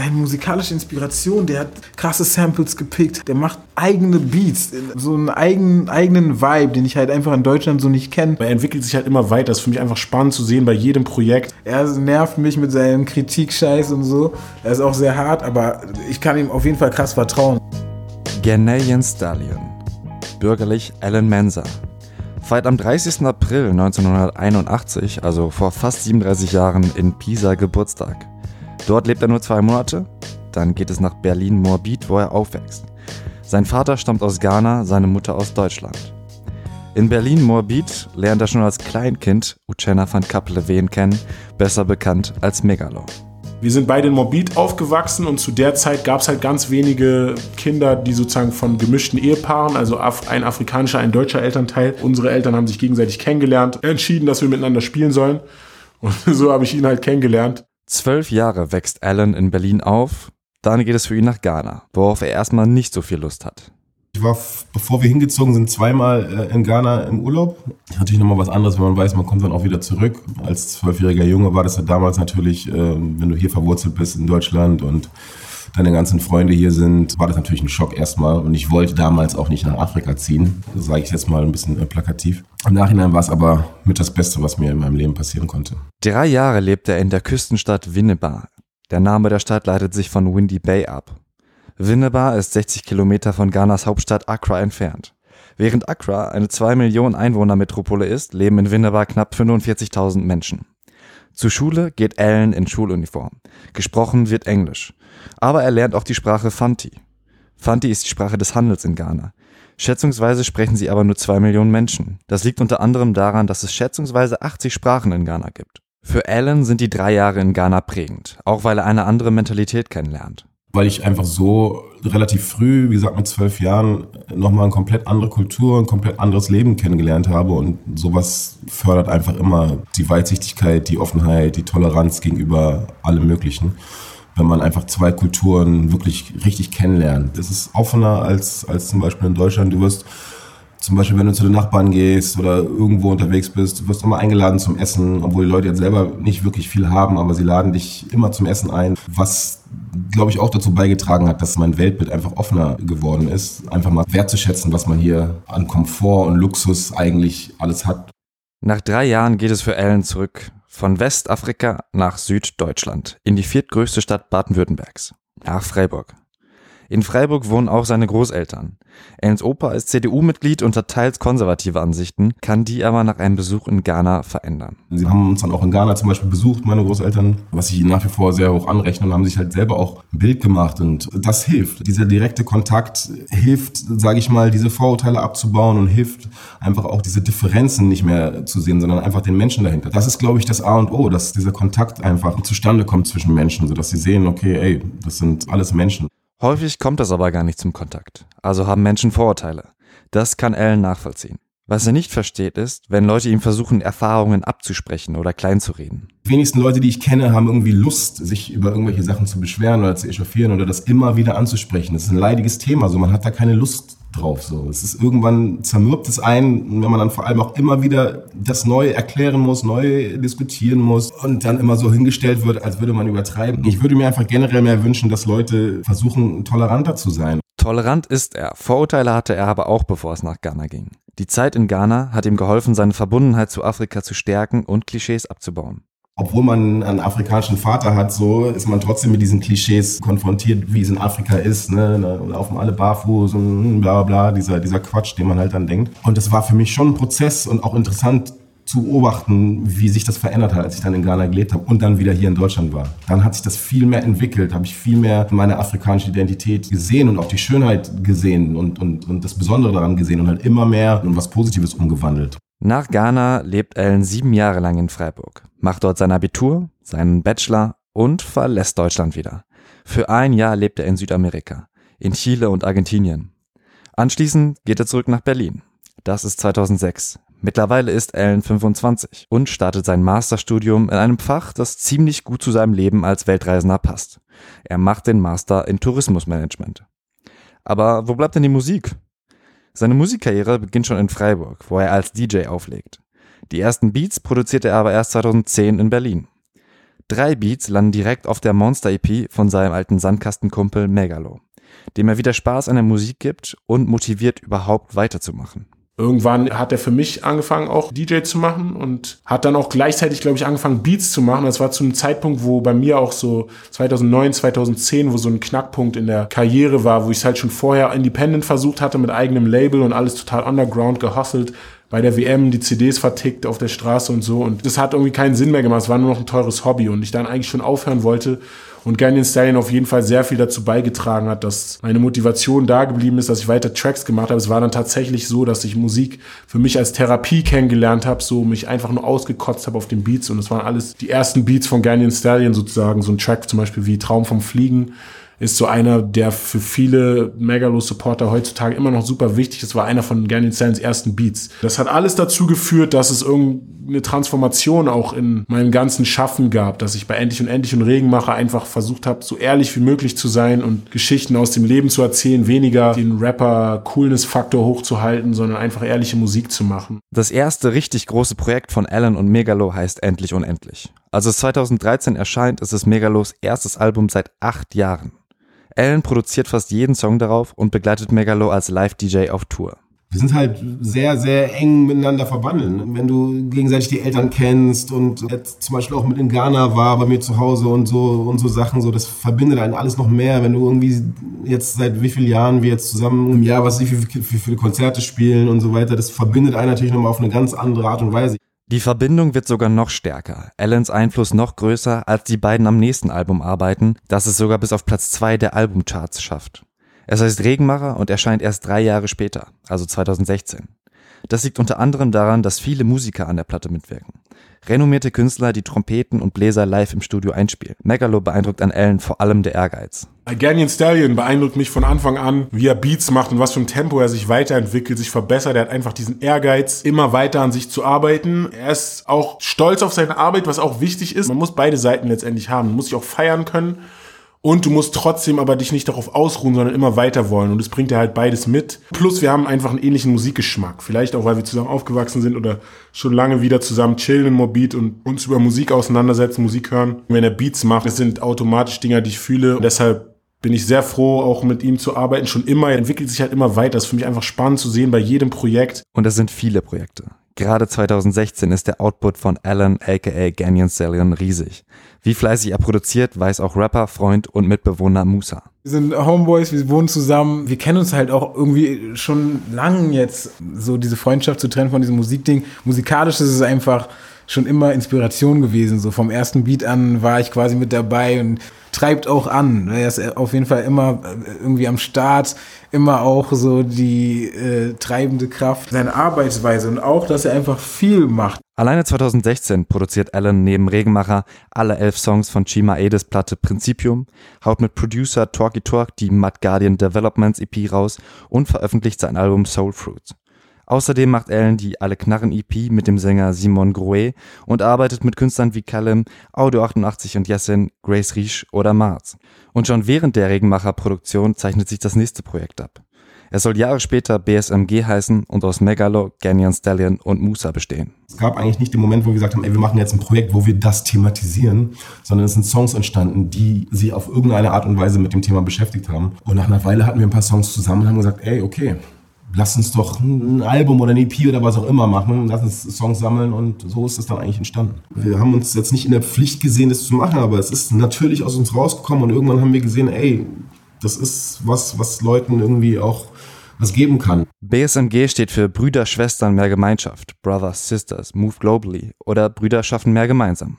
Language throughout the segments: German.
seine musikalische Inspiration, der hat krasse Samples gepickt, der macht eigene Beats, so einen eigenen, eigenen Vibe, den ich halt einfach in Deutschland so nicht kenne. Er entwickelt sich halt immer weiter, das ist für mich einfach spannend zu sehen bei jedem Projekt. Er nervt mich mit seinem Kritikscheiß und so. Er ist auch sehr hart, aber ich kann ihm auf jeden Fall krass vertrauen. Ghanaian Stallion, bürgerlich Alan Mensa, feiert am 30. April 1981, also vor fast 37 Jahren, in Pisa Geburtstag. Dort lebt er nur zwei Monate, dann geht es nach Berlin-Moabit, wo er aufwächst. Sein Vater stammt aus Ghana, seine Mutter aus Deutschland. In Berlin-Moabit lernt er schon als Kleinkind Uchenna van Kappeleveen kennen, besser bekannt als Megalo. Wir sind beide in Morbid aufgewachsen und zu der Zeit gab es halt ganz wenige Kinder, die sozusagen von gemischten Ehepaaren, also ein afrikanischer, ein deutscher Elternteil. Unsere Eltern haben sich gegenseitig kennengelernt, entschieden, dass wir miteinander spielen sollen. Und so habe ich ihn halt kennengelernt. Zwölf Jahre wächst Alan in Berlin auf, dann geht es für ihn nach Ghana, worauf er erstmal nicht so viel Lust hat. Ich war, bevor wir hingezogen sind, zweimal äh, in Ghana im Urlaub. Natürlich nochmal was anderes, wenn man weiß, man kommt dann auch wieder zurück. Als zwölfjähriger Junge war das ja damals natürlich, äh, wenn du hier verwurzelt bist in Deutschland und deine ganzen Freunde hier sind, war das natürlich ein Schock erstmal. Und ich wollte damals auch nicht nach Afrika ziehen. Das sage ich jetzt mal ein bisschen äh, plakativ. Im Nachhinein war es aber mit das Beste, was mir in meinem Leben passieren konnte. Drei Jahre lebt er in der Küstenstadt Winneba. Der Name der Stadt leitet sich von Windy Bay ab. Winneba ist 60 Kilometer von Ghanas Hauptstadt Accra entfernt. Während Accra eine 2 Millionen Einwohner Metropole ist, leben in Winneba knapp 45.000 Menschen. Zur Schule geht Alan in Schuluniform. Gesprochen wird Englisch. Aber er lernt auch die Sprache Fanti. Fanti ist die Sprache des Handels in Ghana. Schätzungsweise sprechen sie aber nur 2 Millionen Menschen. Das liegt unter anderem daran, dass es schätzungsweise 80 Sprachen in Ghana gibt. Für Alan sind die drei Jahre in Ghana prägend, auch weil er eine andere Mentalität kennenlernt weil ich einfach so relativ früh, wie gesagt mit zwölf Jahren, nochmal eine komplett andere Kultur, ein komplett anderes Leben kennengelernt habe und sowas fördert einfach immer die Weitsichtigkeit, die Offenheit, die Toleranz gegenüber allem Möglichen. Wenn man einfach zwei Kulturen wirklich richtig kennenlernt. Das ist offener als, als zum Beispiel in Deutschland. Du wirst zum Beispiel, wenn du zu den Nachbarn gehst oder irgendwo unterwegs bist, du wirst immer eingeladen zum Essen, obwohl die Leute jetzt selber nicht wirklich viel haben, aber sie laden dich immer zum Essen ein, was glaube ich auch dazu beigetragen hat, dass mein Weltbild einfach offener geworden ist, einfach mal wertzuschätzen, was man hier an Komfort und Luxus eigentlich alles hat. Nach drei Jahren geht es für Alan zurück von Westafrika nach Süddeutschland in die viertgrößte Stadt Baden-Württembergs, nach Freiburg. In Freiburg wohnen auch seine Großeltern. Ellens Opa ist CDU-Mitglied und hat teils konservative Ansichten, kann die aber nach einem Besuch in Ghana verändern. Sie haben uns dann auch in Ghana zum Beispiel besucht, meine Großeltern, was ich nach wie vor sehr hoch anrechne und haben sich halt selber auch ein Bild gemacht und das hilft. Dieser direkte Kontakt hilft, sage ich mal, diese Vorurteile abzubauen und hilft einfach auch diese Differenzen nicht mehr zu sehen, sondern einfach den Menschen dahinter. Das ist, glaube ich, das A und O, dass dieser Kontakt einfach zustande kommt zwischen Menschen, sodass sie sehen, okay, ey, das sind alles Menschen. Häufig kommt das aber gar nicht zum Kontakt, also haben Menschen Vorurteile. Das kann Alan nachvollziehen. Was er nicht versteht ist, wenn Leute ihm versuchen, Erfahrungen abzusprechen oder kleinzureden. Die wenigsten Leute, die ich kenne, haben irgendwie Lust, sich über irgendwelche Sachen zu beschweren oder zu echauffieren oder das immer wieder anzusprechen. Das ist ein leidiges Thema, so man hat da keine Lust drauf. So, es ist irgendwann zermürbt es ein, wenn man dann vor allem auch immer wieder das neu erklären muss, neu diskutieren muss und dann immer so hingestellt wird, als würde man übertreiben. Ich würde mir einfach generell mehr wünschen, dass Leute versuchen, toleranter zu sein. Tolerant ist er. Vorurteile hatte er aber auch, bevor es nach Ghana ging. Die Zeit in Ghana hat ihm geholfen, seine Verbundenheit zu Afrika zu stärken und Klischees abzubauen obwohl man einen afrikanischen Vater hat, so ist man trotzdem mit diesen Klischees konfrontiert, wie es in Afrika ist. Ne? Da laufen alle barfuß und bla bla, dieser, dieser Quatsch, den man halt dann denkt. Und das war für mich schon ein Prozess und auch interessant zu beobachten, wie sich das verändert hat, als ich dann in Ghana gelebt habe und dann wieder hier in Deutschland war. Dann hat sich das viel mehr entwickelt, habe ich viel mehr meine afrikanische Identität gesehen und auch die Schönheit gesehen und, und, und das Besondere daran gesehen und halt immer mehr in was Positives umgewandelt. Nach Ghana lebt Ellen sieben Jahre lang in Freiburg, macht dort sein Abitur, seinen Bachelor und verlässt Deutschland wieder. Für ein Jahr lebt er in Südamerika, in Chile und Argentinien. Anschließend geht er zurück nach Berlin. Das ist 2006. Mittlerweile ist Ellen 25 und startet sein Masterstudium in einem Fach, das ziemlich gut zu seinem Leben als Weltreisender passt. Er macht den Master in Tourismusmanagement. Aber wo bleibt denn die Musik? Seine Musikkarriere beginnt schon in Freiburg, wo er als DJ auflegt. Die ersten Beats produzierte er aber erst 2010 in Berlin. Drei Beats landen direkt auf der Monster-EP von seinem alten Sandkastenkumpel Megalo, dem er wieder Spaß an der Musik gibt und motiviert überhaupt weiterzumachen. Irgendwann hat er für mich angefangen, auch DJ zu machen und hat dann auch gleichzeitig, glaube ich, angefangen, Beats zu machen. Das war zu einem Zeitpunkt, wo bei mir auch so 2009, 2010, wo so ein Knackpunkt in der Karriere war, wo ich es halt schon vorher independent versucht hatte mit eigenem Label und alles total underground gehustelt. Bei der WM die CDs vertickt auf der Straße und so. Und das hat irgendwie keinen Sinn mehr gemacht. Es war nur noch ein teures Hobby. Und ich dann eigentlich schon aufhören wollte, und Ganyan Stallion auf jeden Fall sehr viel dazu beigetragen hat, dass meine Motivation da geblieben ist, dass ich weiter Tracks gemacht habe. Es war dann tatsächlich so, dass ich Musik für mich als Therapie kennengelernt habe, so mich einfach nur ausgekotzt habe auf den Beats. Und es waren alles die ersten Beats von Ganyan Stallion sozusagen, so ein Track zum Beispiel wie Traum vom Fliegen ist so einer, der für viele Megalo-Supporter heutzutage immer noch super wichtig ist, war einer von Gary Sands ersten Beats. Das hat alles dazu geführt, dass es irgendeine Transformation auch in meinem ganzen Schaffen gab, dass ich bei Endlich und Endlich und Regenmacher einfach versucht habe, so ehrlich wie möglich zu sein und Geschichten aus dem Leben zu erzählen, weniger den Rapper-Coolness-Faktor hochzuhalten, sondern einfach ehrliche Musik zu machen. Das erste richtig große Projekt von Alan und Megalo heißt Endlich Unendlich. Als es 2013 erscheint, ist es Megalos erstes Album seit acht Jahren. Alan produziert fast jeden Song darauf und begleitet Megalo als Live-DJ auf Tour. Wir sind halt sehr, sehr eng miteinander verbunden. Wenn du gegenseitig die Eltern kennst und jetzt zum Beispiel auch mit in Ghana war, bei mir zu Hause und so und so Sachen, so das verbindet einen alles noch mehr. Wenn du irgendwie jetzt seit wie vielen Jahren wir jetzt zusammen im Jahr, was viele, wie viele Konzerte spielen und so weiter, das verbindet einen natürlich nochmal auf eine ganz andere Art und Weise. Die Verbindung wird sogar noch stärker, Allens Einfluss noch größer, als die beiden am nächsten Album arbeiten, das es sogar bis auf Platz 2 der Albumcharts schafft. Es heißt Regenmacher und erscheint erst drei Jahre später, also 2016. Das liegt unter anderem daran, dass viele Musiker an der Platte mitwirken. Renommierte Künstler, die Trompeten und Bläser live im Studio einspielen. Megalo beeindruckt an Allen vor allem der Ehrgeiz. Ganyan Stallion beeindruckt mich von Anfang an, wie er Beats macht und was für ein Tempo er sich weiterentwickelt, sich verbessert. Er hat einfach diesen Ehrgeiz, immer weiter an sich zu arbeiten. Er ist auch stolz auf seine Arbeit, was auch wichtig ist. Man muss beide Seiten letztendlich haben. Man muss sich auch feiern können und du musst trotzdem aber dich nicht darauf ausruhen, sondern immer weiter wollen. Und das bringt er halt beides mit. Plus wir haben einfach einen ähnlichen Musikgeschmack. Vielleicht auch, weil wir zusammen aufgewachsen sind oder schon lange wieder zusammen chillen in Morbid und uns über Musik auseinandersetzen, Musik hören. Wenn er Beats macht, das sind automatisch Dinger, die ich fühle. Und deshalb bin ich sehr froh, auch mit ihm zu arbeiten. Schon immer, er entwickelt sich halt immer weiter. Das ist für mich einfach spannend zu sehen bei jedem Projekt. Und es sind viele Projekte. Gerade 2016 ist der Output von Alan aka Ganyan Stallion riesig. Wie fleißig er produziert, weiß auch Rapper, Freund und Mitbewohner Musa. Wir sind Homeboys, wir wohnen zusammen. Wir kennen uns halt auch irgendwie schon lang jetzt, so diese Freundschaft zu trennen von diesem Musikding. Musikalisch ist es einfach schon immer Inspiration gewesen. So vom ersten Beat an war ich quasi mit dabei und treibt auch an. Er ist auf jeden Fall immer äh, irgendwie am Start, immer auch so die äh, treibende Kraft, seine Arbeitsweise und auch, dass er einfach viel macht. Alleine 2016 produziert Alan neben Regenmacher alle elf Songs von Chima Edes Platte Principium, haut mit Producer Talky Talk die Mud Guardian Developments EP raus und veröffentlicht sein Album Soul Fruits. Außerdem macht Allen die Alle Knarren EP mit dem Sänger Simon Groe und arbeitet mit Künstlern wie Callum, Audio 88 und Jessin, Grace Riesch oder Marz. Und schon während der Regenmacher-Produktion zeichnet sich das nächste Projekt ab. Es soll Jahre später BSMG heißen und aus Megalo, Ganyan Stallion und Musa bestehen. Es gab eigentlich nicht den Moment, wo wir gesagt haben, ey, wir machen jetzt ein Projekt, wo wir das thematisieren, sondern es sind Songs entstanden, die sich auf irgendeine Art und Weise mit dem Thema beschäftigt haben. Und nach einer Weile hatten wir ein paar Songs zusammen und haben gesagt, ey, okay, lass uns doch ein Album oder ein EP oder was auch immer machen, lass uns Songs sammeln und so ist es dann eigentlich entstanden. Wir haben uns jetzt nicht in der Pflicht gesehen, das zu machen, aber es ist natürlich aus uns rausgekommen und irgendwann haben wir gesehen, ey, das ist was, was Leuten irgendwie auch was geben kann. BSMG steht für Brüder, Schwestern, mehr Gemeinschaft, Brothers, Sisters, Move Globally oder Brüder schaffen mehr gemeinsam.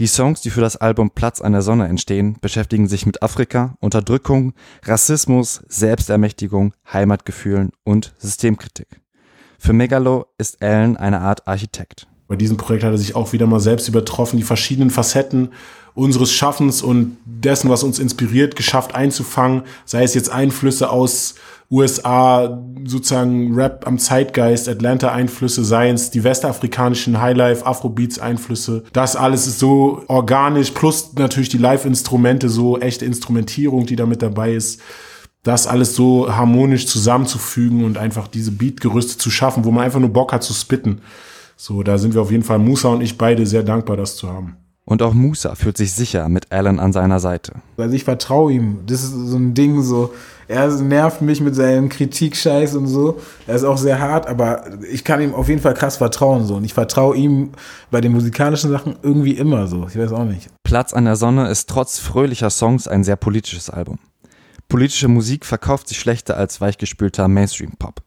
Die Songs, die für das Album Platz an der Sonne entstehen, beschäftigen sich mit Afrika, Unterdrückung, Rassismus, Selbstermächtigung, Heimatgefühlen und Systemkritik. Für Megalo ist Allen eine Art Architekt. Bei diesem Projekt hat er sich auch wieder mal selbst übertroffen, die verschiedenen Facetten unseres Schaffens und dessen, was uns inspiriert, geschafft einzufangen, sei es jetzt Einflüsse aus USA, sozusagen Rap am Zeitgeist, Atlanta-Einflüsse, seien es die westafrikanischen Highlife, Afrobeats-Einflüsse. Das alles ist so organisch, plus natürlich die Live-Instrumente, so echte Instrumentierung, die da mit dabei ist. Das alles so harmonisch zusammenzufügen und einfach diese Beatgerüste zu schaffen, wo man einfach nur Bock hat zu spitten. So, da sind wir auf jeden Fall, Musa und ich beide, sehr dankbar, das zu haben. Und auch Musa fühlt sich sicher mit Alan an seiner Seite. Also ich vertraue ihm. Das ist so ein Ding so. Er nervt mich mit seinem Kritikscheiß und so. Er ist auch sehr hart, aber ich kann ihm auf jeden Fall krass vertrauen so. Und ich vertraue ihm bei den musikalischen Sachen irgendwie immer so. Ich weiß auch nicht. Platz an der Sonne ist trotz fröhlicher Songs ein sehr politisches Album. Politische Musik verkauft sich schlechter als weichgespülter Mainstream-Pop.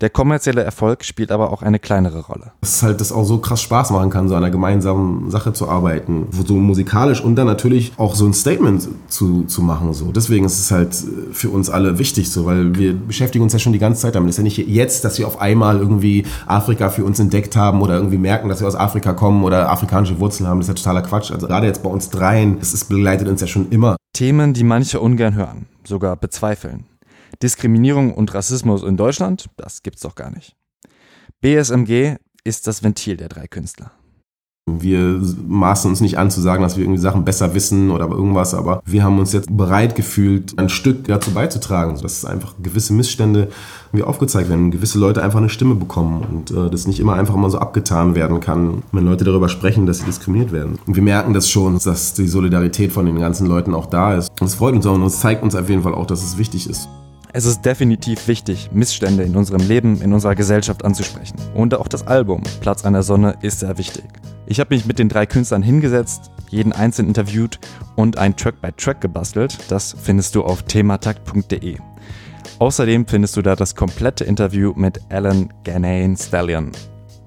Der kommerzielle Erfolg spielt aber auch eine kleinere Rolle. Dass halt das auch so krass Spaß machen kann, so an einer gemeinsamen Sache zu arbeiten, so musikalisch und dann natürlich auch so ein Statement zu, zu machen. So. Deswegen ist es halt für uns alle wichtig, so, weil wir beschäftigen uns ja schon die ganze Zeit damit. Es ist ja nicht jetzt, dass wir auf einmal irgendwie Afrika für uns entdeckt haben oder irgendwie merken, dass wir aus Afrika kommen oder afrikanische Wurzeln haben. Das ist ja totaler Quatsch. Also gerade jetzt bei uns dreien, es begleitet uns ja schon immer. Themen, die manche ungern hören, sogar bezweifeln. Diskriminierung und Rassismus in Deutschland, das gibt's doch gar nicht. BSMG ist das Ventil der drei Künstler. Wir maßen uns nicht an zu sagen, dass wir irgendwie Sachen besser wissen oder irgendwas, aber wir haben uns jetzt bereit gefühlt, ein Stück dazu beizutragen, dass einfach gewisse Missstände wie aufgezeigt werden, gewisse Leute einfach eine Stimme bekommen und äh, das nicht immer einfach mal so abgetan werden kann, wenn Leute darüber sprechen, dass sie diskriminiert werden. Und wir merken das schon, dass die Solidarität von den ganzen Leuten auch da ist. Und es freut uns auch und es zeigt uns auf jeden Fall auch, dass es wichtig ist. Es ist definitiv wichtig, Missstände in unserem Leben, in unserer Gesellschaft anzusprechen. Und auch das Album Platz an der Sonne ist sehr wichtig. Ich habe mich mit den drei Künstlern hingesetzt, jeden einzeln interviewt und ein Track by Track gebastelt. Das findest du auf thematakt.de. Außerdem findest du da das komplette Interview mit Alan Ganane Stallion.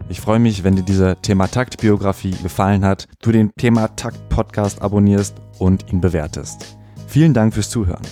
Ich freue mich, wenn dir diese Thematakt-Biografie gefallen hat, du den Thematakt-Podcast abonnierst und ihn bewertest. Vielen Dank fürs Zuhören.